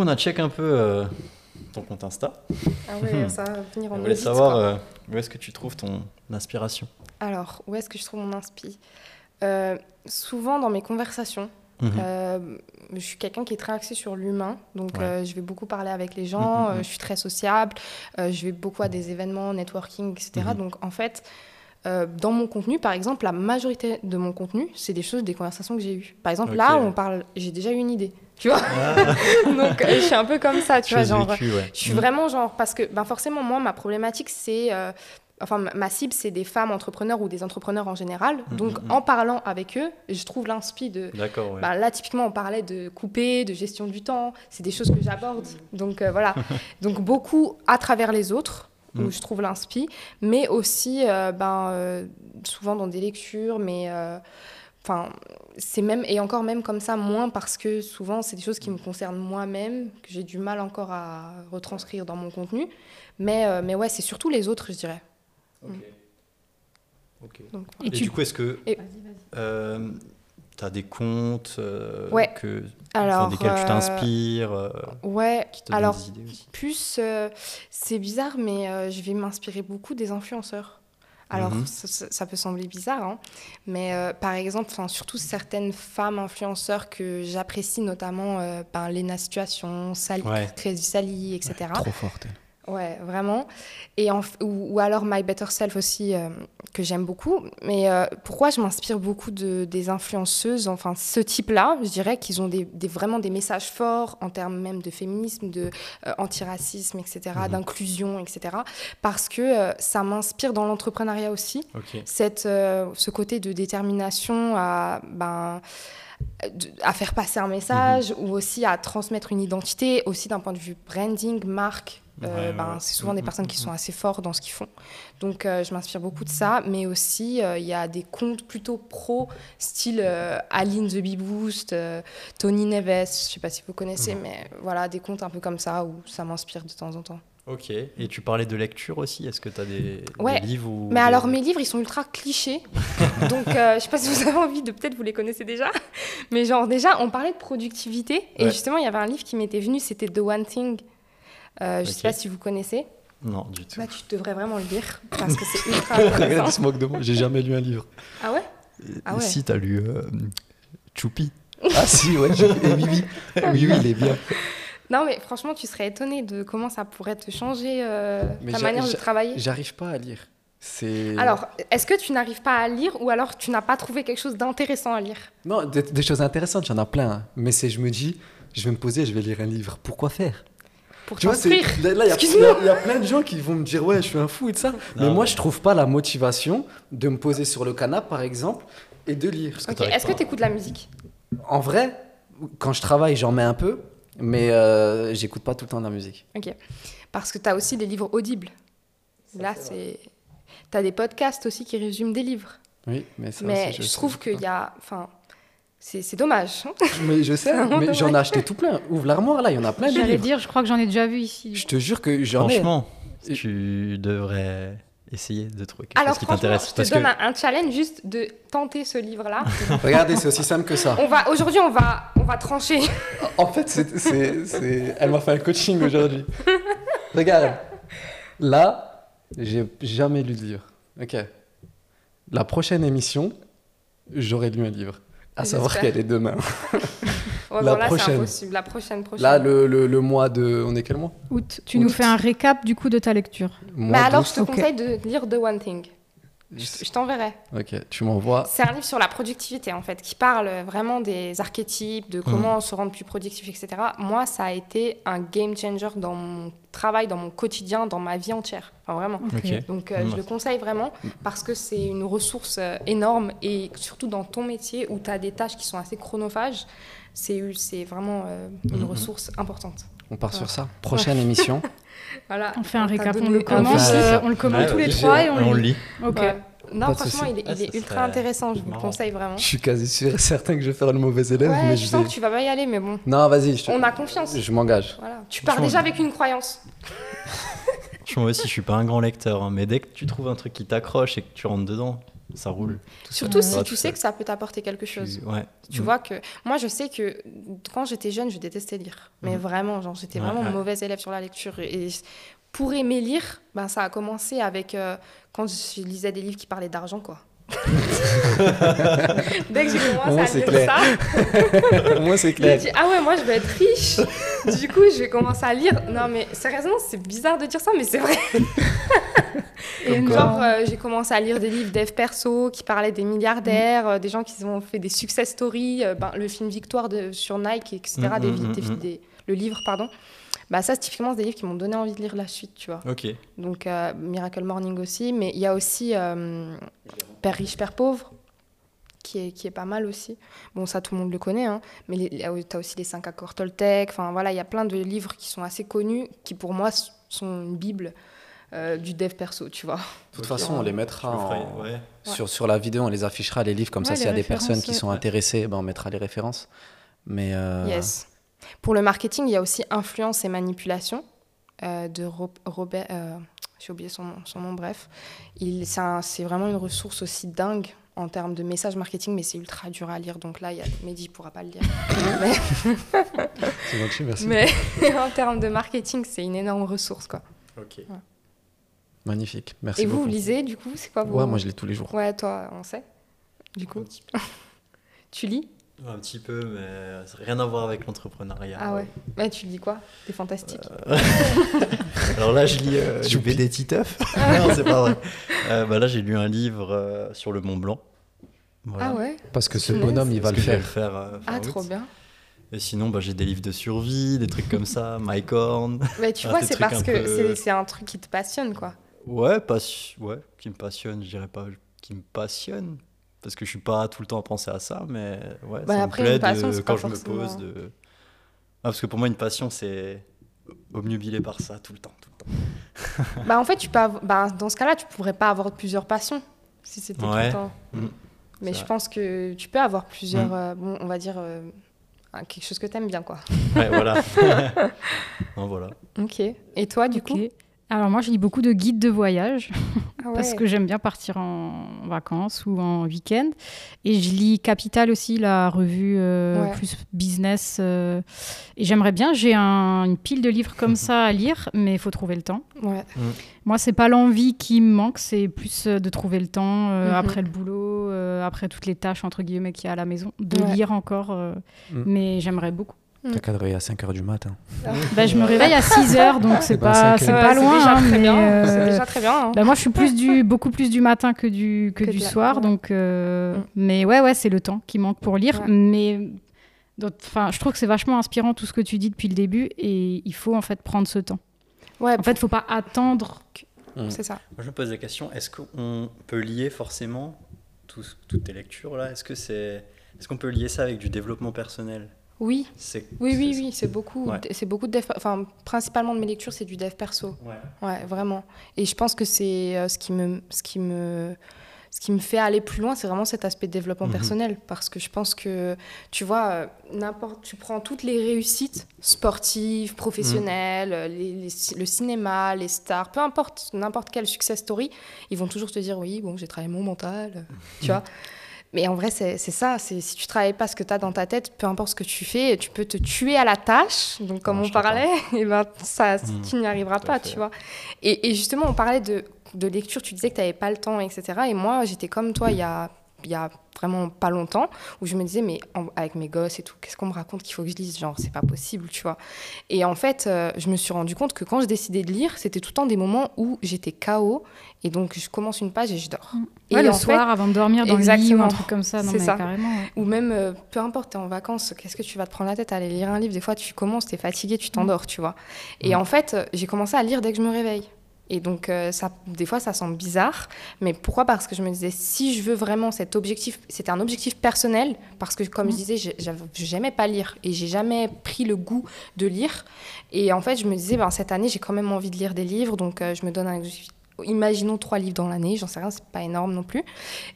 coup, on a check un peu euh, ton compte Insta. Ah ouais, ça va venir en On voulait savoir euh, où est-ce que tu trouves ton inspiration? Alors, où est-ce que je trouve mon inspi? Euh, Souvent dans mes conversations. Mhm. Je suis quelqu'un qui est très axé sur l'humain, donc Ouais. je vais beaucoup parler avec les gens, Mhm, mhm. je suis très sociable, je vais beaucoup à des événements, networking, etc. Donc en fait, euh, dans mon contenu, par exemple, la majorité de mon contenu, c'est des choses, des conversations que j'ai eues. Par exemple, là, Ok. on parle, j'ai déjà eu une idée, tu vois. Ah, donc euh, je suis un peu comme ça, tu vois, genre. ouais. Je suis Mhm. vraiment genre parce que ben forcément moi ma problématique c'est euh, enfin ma- cible c'est des femmes entrepreneurs ou des entrepreneurs en général. Mhm, Donc mhm. en parlant avec eux, je trouve l'inspi de D'accord, ouais. ben, là typiquement on parlait de couper, de gestion du temps, c'est des choses que j'aborde. Donc euh, voilà. Donc beaucoup à travers les autres où Mhm. je trouve l'inspi, mais aussi euh, ben euh, souvent dans des lectures mais euh, Enfin, c'est même, et encore même comme ça, moins parce que souvent, c'est des choses qui me concernent moi-même, que j'ai du mal encore à retranscrire dans mon contenu. Mais, euh, mais ouais, c'est surtout les autres, je dirais. Ok. Ok. Donc, Et, Et tu- du coup, est-ce que Et- tu as des comptes euh, Ouais. que, Alors, desquels tu euh, t'inspires, euh, ouais, qui te donnent alors, des idées aussi plus, euh, c'est bizarre, mais euh, je vais m'inspirer beaucoup des influenceurs. Alors, Mhm. ça, ça- ça peut sembler bizarre, hein, mais euh, par exemple, enfin, surtout certaines femmes influenceurs que j'apprécie, notamment euh, ben, Lena Situation, Sally, Ouais. Crazy Sally, etc. Trop forte. Ouais, vraiment. Et en ou, ou alors My Better Self aussi, euh, que j'aime beaucoup. Mais euh, pourquoi je m'inspire beaucoup de, des influenceuses, enfin ce type-là, je dirais qu'ils ont des, des- vraiment des messages forts en termes même de féminisme, de euh, antiracisme, etc., Mhm. d'inclusion, etc. Parce que euh, ça m'inspire dans l'entrepreneuriat aussi cette, ce côté de détermination à, ben, à faire passer un message ou aussi à transmettre une identité, aussi d'un point de vue branding, marque. Euh, Ouais, ben, ouais. C'est souvent des Mhm, personnes qui mhm. sont assez forts dans ce qu'ils font. Donc euh, je m'inspire beaucoup de ça, mais aussi euh, il y a des comptes plutôt pro, style Aline The Bee Boost, Tony Neves, je sais pas si vous connaissez, Mhm. mais voilà, des comptes un peu comme ça où ça m'inspire de temps en temps. Ok. Et tu parlais de lecture aussi. Est-ce que tu as des, Ouais. des livres ou Mais des- alors, mes livres, ils sont ultra clichés. Donc, euh, je sais pas si vous avez envie de. Peut-être vous les connaissez déjà. Mais genre, déjà, on parlait de productivité. Et Ouais. justement, il y avait un livre qui m'était venu, c'était The One Thing. Euh, je Ok. sais pas si vous connaissez. Non, du tout. Bah, tu devrais vraiment le lire parce que c'est ultra Regarde, il se moque de moi. J'ai jamais lu un livre. Ah ouais? Ah ouais. Si, tu as lu euh, Choupi. Ah si, ouais. et oui, oui. Oui, oui, il est bien. Non, mais franchement, tu serais étonné de comment ça pourrait te changer euh, ta manière de travailler. J'arrive pas à lire. Alors, est-ce que tu n'arrives pas à lire ou alors tu n'as pas trouvé quelque chose d'intéressant à lire? Non, des, des choses intéressantes, il y en a plein. hein. Mais c'est, je me dis, je vais me poser, je vais lire un livre. Pourquoi faire? Pour Tu vois, là, là, il y a- il y, Excuse-moi. a- il y a plein de gens qui vont me dire, ouais, je suis un fou et de ça. Mais moi, mais- je trouve pas la motivation de me poser sur le canapé, par exemple, et de lire. Est-ce que pas. tu écoutes de la musique? En vrai, quand je travaille, j'en mets un peu, mais euh, j'écoute pas tout le temps de la musique. Ok. Parce que tu as aussi des livres audibles. Là, c'est. Tu as des podcasts aussi qui résument des livres. Oui, mais ça mais aussi, je, sais trouve qu'il y a. Enfin, c'est c'est dommage. hein. Mais je sais, mais j'en ai acheté tout plein. Ouvre l'armoire, là, il y en a plein J'allais dire, je crois que j'en ai déjà vu ici. Je te jure que j'en ai. Franchement, tu devrais essayer de trouver quelque Alors, chose qui t'intéresse. je te Parce donne que un, challenge juste de tenter ce livre-là. Regardez, c'est aussi simple que ça. on va Aujourd'hui, on va, on va trancher. En fait, c'est, c'est- c'est- elle m'a fait un coaching aujourd'hui. Regarde. Là, j'ai jamais lu de livre. Ok. La prochaine émission, j'aurai lu un livre. À savoir qu'elle est demain. Ouais, La bon, là, c'est prochaine. impossible. La prochaine, prochaine. Là, le, le- le mois de. On est quel mois? Août, tu nous fais un récap du coup de ta lecture. Mais Mois alors, je te conseille de lire The One Thing. Je, je t'enverrai. Ok, tu m'envoies. C'est un livre sur la productivité, en fait, qui parle vraiment des archétypes, de comment se rendre plus productif, etc. Moi, ça a été un game changer dans mon travail, dans mon quotidien, dans ma vie entière. Enfin, vraiment. Ok. Donc, euh, Mm. je le conseille vraiment parce que c'est une ressource euh, énorme et surtout dans ton métier où tu as des tâches qui sont assez chronophages, c'est vraiment euh, une Mhm. ressource importante. On part sur ça. Prochaine émission. Voilà. On fait un récap, on donné le commence, euh, on le commente Ouais, tous les trois et on, on le lit. Ok. Ouais. Non, Pas de franchement, il est, Ah, il est ultra intéressant, je vous le conseille vraiment. Je suis quasi sûr et certain que je vais faire le mauvais élève, Ouais, mais je je sens vais. que tu vas pas y aller, mais bon. Non, vas-y, je, te- On a confiance. je m'engage. Voilà. Tu pars déjà avec une croyance. Moi aussi, je suis pas un grand lecteur, hein, mais dès que tu trouves un truc qui t'accroche et que tu rentres dedans, ça roule. tout Surtout si Ouais, tu sais que ça peut t'apporter quelque chose. Tu- Ouais. Tu Mm. vois que moi je sais que quand j'étais jeune je détestais lire mais Mhm. vraiment genre j'étais Ouais, vraiment ouais. mauvaise élève sur la lecture et pour aimer lire ben ça a commencé avec euh, quand je lisais des livres qui parlaient d'argent quoi dès que j'ai commencé à c'est lire clair. ça Moi, c'est clair. dit ah ouais moi je vais être riche du coup je vais commencer à lire non mais sérieusement c'est bizarre de dire ça mais c'est vrai Et. Genre, euh, j'ai commencé à lire des livres dev perso qui parlaient des milliardaires, euh, des gens qui ont fait des success stories, euh, ben, le film Victoire de, sur Nike, etc. Mm, des, mm, vi- mm, des- mm. des- le livre, pardon. Bah, ça, c'est typiquement des livres qui m'ont donné envie de lire la suite, tu vois. Ok. Donc, Miracle Morning aussi. Mais il y a aussi Père riche, Père pauvre, qui est, qui est pas mal aussi. Bon, ça, tout le monde le connaît, hein. mais tu as aussi les 5 accords Toltec. Enfin, voilà, il y a plein de livres qui sont assez connus, qui pour moi sont une bible euh, du dev perso, tu vois. De toute façon, on les mettra en- ouais. sur, sur la vidéo, on les affichera, les livres, comme ça, s'il y a des personnes qui sont intéressées, ben, on mettra les références. Mais euh, Yes. Pour le marketing, il y a aussi Influence et manipulation euh, de Ro- Robert. euh, J'ai oublié son, nom- son nom, bref. Il- C'est vraiment une ressource aussi dingue en termes de message marketing, mais c'est ultra dur à lire. Donc là, il y a Mehdi ne pourra pas le lire. mais gentil, merci. mais en termes de marketing, c'est une énorme ressource. Quoi. Ok. Magnifique, merci et vous, beaucoup. vous lisez, du coup C'est quoi vos... Ouais, moi je lis tous les jours. Ouais, toi, on sait. Du coup, tu lis? Un petit peu, mais ça n'a rien à voir avec l'entrepreneuriat. Ah ouais. Ouais, tu lis quoi? T'es fantastique. Alors là, je lis euh, du Choupi. BD Titeuf. non, c'est pas vrai. Euh, bah là, j'ai lu un livre euh, sur le Mont Blanc. Voilà. Ah ouais Parce que ce bonhomme, il va Parce le je vais faire. euh, fin Ah, août. trop bien. Et sinon, bah, j'ai des livres de survie, des trucs comme ça, Mike Horn. Mais tu Ah, vois, des c'est parce que peu- c'est un truc qui te passionne, quoi. Ouais, passi- ouais, qui me passionne, je dirais pas qui me passionne. Parce que je suis pas tout le temps à penser à ça, mais ouais, Bah, ça après, me plaît passion, de, quand pas je me pose de. Ah, parce que pour moi, une passion, c'est obnubilé par ça tout le temps. Tout le temps. Bah en fait, tu peux avoir- bah, dans ce cas-là, tu pourrais pas avoir plusieurs passions si c'était tout Ouais. le temps. Mm. Mais je vrai. pense que tu peux avoir plusieurs, Mm. euh, bon, on va dire, euh, quelque chose que t'aimes bien, quoi. Ouais, voilà. non, voilà. Ok. Et toi, du coup? Alors moi, je lis beaucoup de guides de voyage ah ouais. parce que j'aime bien partir en vacances ou en week-end. Et je lis Capital aussi, la revue euh, Ouais. plus business. euh, et j'aimerais bien, j'ai un- une pile de livres comme ça à lire, mais il faut trouver le temps. Ouais. Moi, c'est pas l'envie qui me manque, c'est plus euh, de trouver le temps euh, Mhm. après le boulot, euh, après toutes les tâches entre guillemets qu'il y a à la maison, de Ouais. lire encore. euh, Mhm. Mais j'aimerais beaucoup. T'as qu'à te réveiller à 5h du matin. Bah, je me réveille à 6 heures, donc c'est Eh ben, pas, pas Ouais, loin. déjà hein, très mais, bien. euh, C'est déjà très bien. hein. bah, moi, je suis plus du, beaucoup plus du matin que du, que Que du la- soir. Donc, euh, Mm. Mais ouais, ouais, c'est le temps qui manque pour lire. Ouais. Mais donc, enfin, je trouve que c'est vachement inspirant tout ce que tu dis depuis le début. Et il faut en fait prendre ce temps. Ouais, En fait, il faut pas attendre. c'est ça. Moi, je me pose la question est-ce qu'on peut lier forcément tout- toutes tes lectures là? Est-ce que c'est. Est-ce qu'on peut lier ça avec du développement personnel? Oui, C'est- oui, oui, c'est- oui, c'est beaucoup, Ouais. c'est beaucoup de dev, enfin, principalement de mes lectures, c'est du dev perso. Ouais. Ouais, vraiment. Et je pense que c'est euh, ce qui me, ce qui me, ce qui me fait aller plus loin, c'est vraiment cet aspect de développement Mhm. personnel, parce que je pense que, tu vois, euh, n'importe, tu prends toutes les réussites sportives, professionnelles, euh, les- les- le cinéma, les stars, peu importe n'importe quelle success story, ils vont toujours te dire oui, bon, j'ai travaillé mon mental, tu vois. Mais en vrai, c'est c'est ça. Si tu travailles pas ce que tu as dans ta tête, peu importe ce que tu fais, tu peux te tuer à la tâche. Donc, comme on parlait, et ben, ça, Mhm. tu n'y arriveras pas, fait. tu vois. Et, et justement, on parlait de, de lecture, tu disais que tu n'avais pas le temps, etc. Et moi, j'étais comme toi il y a, il y a vraiment pas longtemps, où je me disais, mais en- avec mes gosses et tout, qu'est-ce qu'on me raconte qu'il faut que je lise? Genre, c'est pas possible, tu vois. Et en fait, euh, je me suis rendu compte que quand je décidais de lire, c'était tout le temps des moments où j'étais KO, et donc je commence une page et je dors. Et Ouais, le en fait, soir, avant de dormir dans le lit ou Exactement. un truc comme ça. Non, C'est ça. carrément. ouais. ou même, euh, peu importe, t'es en vacances, qu'est-ce que tu vas te prendre la tête à aller lire un livre? Des fois, tu commences, t'es fatigué, tu t'endors, tu vois. Et Mm. en fait, euh, j'ai commencé à lire dès que je me réveille. Et donc, euh, ça, des fois, ça semble bizarre. Mais pourquoi? Parce que je me disais, si je veux vraiment cet objectif, c'était un objectif personnel, parce que, comme je disais, j'ai- j'avais- j'aimais pas lire et j'ai jamais pris le goût de lire. Et en fait, je me disais, ben, cette année, j'ai quand même envie de lire des livres, donc euh, je me donne un objectif- imaginons trois livres dans l'année, j'en sais rien, c'est pas énorme non plus.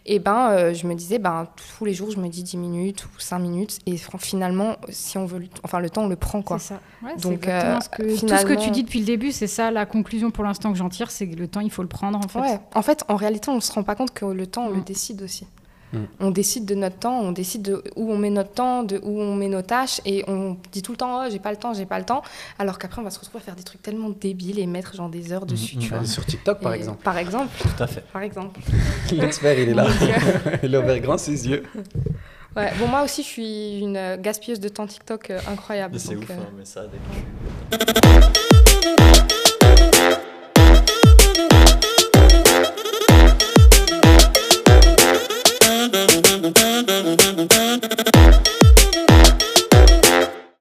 Et ben, euh, je me disais, ben, tous les jours, je me dis 10 minutes ou 5 minutes. Et finalement, si on veut, enfin, le temps, on le prend, quoi. C'est ça. Ouais, Donc, euh, ce que- tout ce que tu dis depuis le début, c'est ça la conclusion pour l'instant que j'en tire, c'est que le temps, il faut le prendre en fait. Ouais. En fait, en réalité, on ne se rend pas compte que le temps, on le Mm. décide aussi. On décide de notre temps, on décide de où on met notre temps, de où on met nos tâches, et on dit tout le temps, oh, j'ai pas le temps, j'ai pas le temps, alors qu'après, on va se retrouver à faire des trucs tellement débiles et mettre genre des heures dessus, Mm, tu mm. vois. Sur TikTok, par Et- exemple. Par exemple, Tout à fait. par exemple. L'expert, il est là. Euh, il a ouvert grand ses yeux. ouais. Bon, moi aussi, je suis une gaspilleuse de temps TikTok euh, incroyable. C'est ouf, euh, hein, mais ça, dès que tu-